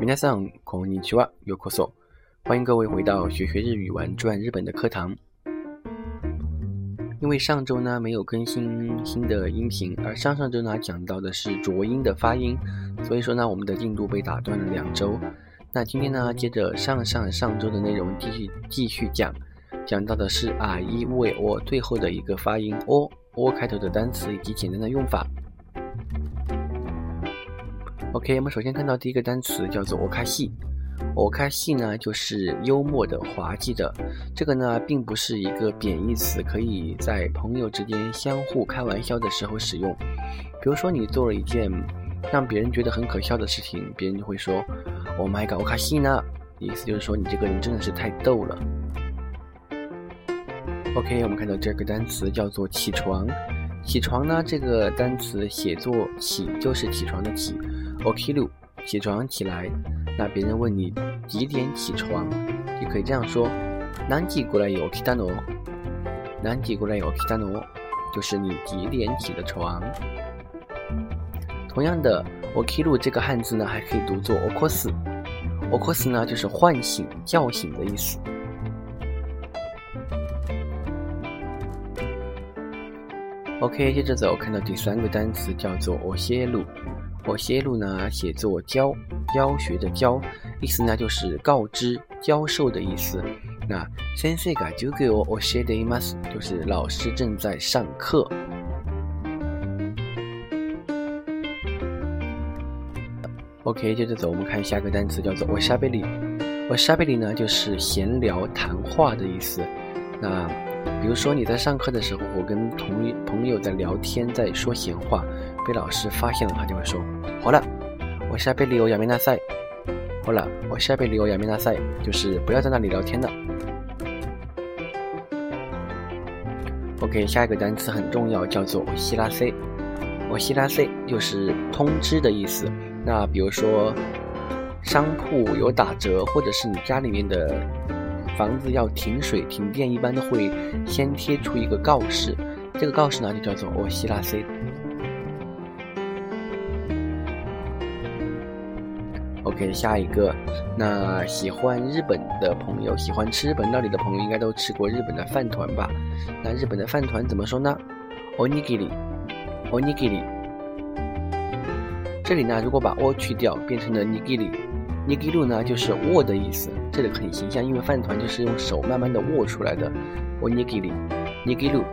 皆さんこんにちは、ようこそ。欢迎各位回到学学日语玩转日本的课堂。因为上周呢没有更新新的音频，而上上周呢讲到的是浊音的发音，所以说呢我们的进度被打断了两周。那今天呢接着上上上周的内容继续继续讲，讲到的是啊一为 o 最后的一个发音 o O 开头的单词以及简单的用法。OK，我们首先看到第一个单词叫做 o 卡西。我开戏呢，就是幽默的、滑稽的。这个呢，并不是一个贬义词，可以在朋友之间相互开玩笑的时候使用。比如说，你做了一件让别人觉得很可笑的事情，别人就会说：“Oh my god，我开戏呢！”意思就是说你这个人真的是太逗了。OK，我们看到这个单词叫做起床。起床呢，这个单词写作起就是起床的起。OK，起床起来。那别人问你几点起床，就可以这样说：南极过来有起单哦，南极过来有起单哦，就是你几点起的床。同样的，我 k 录这个汉字呢，还可以读作 o k o s o k o s 呢就是唤醒、叫醒的意思。OK，接着走，看到第三个单词叫做 o 谢路。我写路呢，写作教教学的教，意思呢就是告知、教授的意思。那先生が授業を教えています，就是老师正在上课。OK，接着走，我们看下个单词叫做おしゃべり。おしゃべり呢就是闲聊、谈话的意思。那 比如说你在上课的时候，我跟同朋友在聊天，在说闲话，被老师发现了，他就会说：“好了，我下辈里有亚美纳赛。”好了，我下辈里有亚美纳赛，就是不要在那里聊天了。OK，下一个单词很重要，叫做“希拉 C”。我希拉 C 就是通知的意思。那比如说商铺有打折，或者是你家里面的。房子要停水停电，一般都会先贴出一个告示，这个告示呢就叫做“我希拉 C”。OK，下一个，那喜欢日本的朋友，喜欢吃日本料理的朋友，应该都吃过日本的饭团吧？那日本的饭团怎么说呢？Onigiri，Onigiri。这里呢，如果把 o 去掉，变成了 nigiri。尼基路呢，就是握的意思，这里很形象，因为饭团就是用手慢慢的握出来的。我尼基里，尼基路，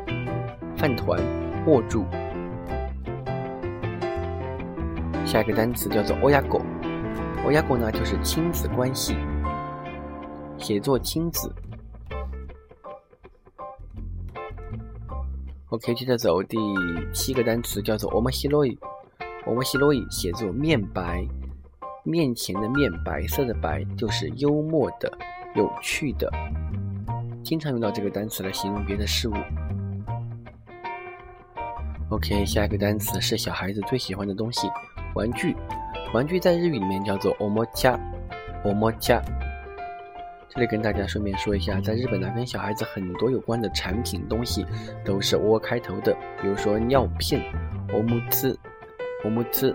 饭团，握住。下一个单词叫做欧亚狗，欧亚狗呢就是亲子关系，写作亲子。OK，接着走第七个单词叫做欧莫西洛伊，欧莫西洛伊写作面白。面前的面，白色的白，就是幽默的、有趣的。经常用到这个单词来形容别的事物。OK，下一个单词是小孩子最喜欢的东西——玩具。玩具在日语里面叫做 omocha，omocha。这里跟大家顺便说一下，在日本呢，跟小孩子很多有关的产品东西都是 o 开头的，比如说尿片，omu-tsu，omu-tsu。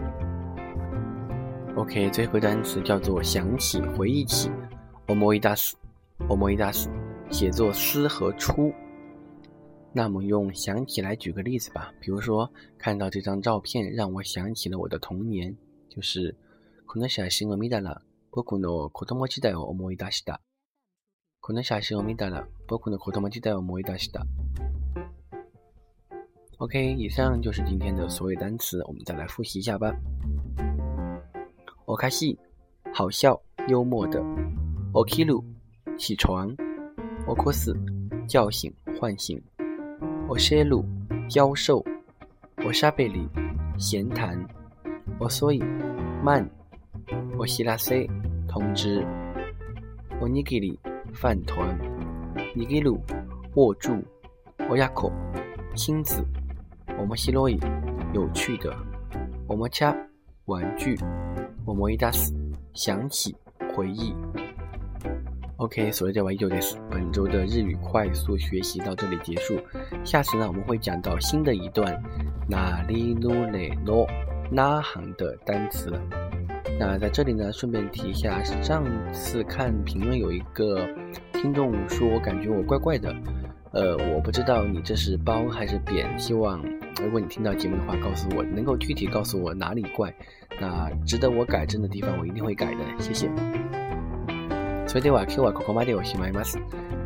OK，最后一个单词叫做想起、回忆起，omoidas，omoidas，写作思和出。那我们用想起来举个例子吧，比如说看到这张照片，让我想起了我的童年，就是この写真を見たら僕の子供時代を思い出した。この写真を見たら僕の子供時代を思い出した。OK，以上就是今天的所有单词，我们再来复习一下吧。 我开戏，好笑幽默的。我起路，起床。我可死，叫醒唤醒。我泄露，教授。我沙贝里，闲谈。我所以慢。我希拉塞，通知。我尼基里，饭团。尼基鲁，握住。我亚口，亲子。我们西洛伊，有趣的。我们恰，玩具。我摩伊达斯，想起，回忆。OK，所以这以就です。本周的日语快速学习到这里结束。下次呢，我们会讲到新的一段哪里努内诺那行的单词。那在这里呢，顺便提一下，上次看评论有一个听众说感觉我怪怪的，呃，我不知道你这是褒还是贬。希望如果你听到节目的话，告诉我，能够具体告诉我哪里怪，那值得我改正的地方，我一定会改的。谢谢。それでは今日はここまでおしまいます。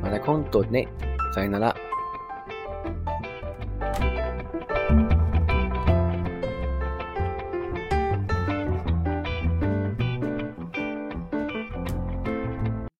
また今度ね。さよなら。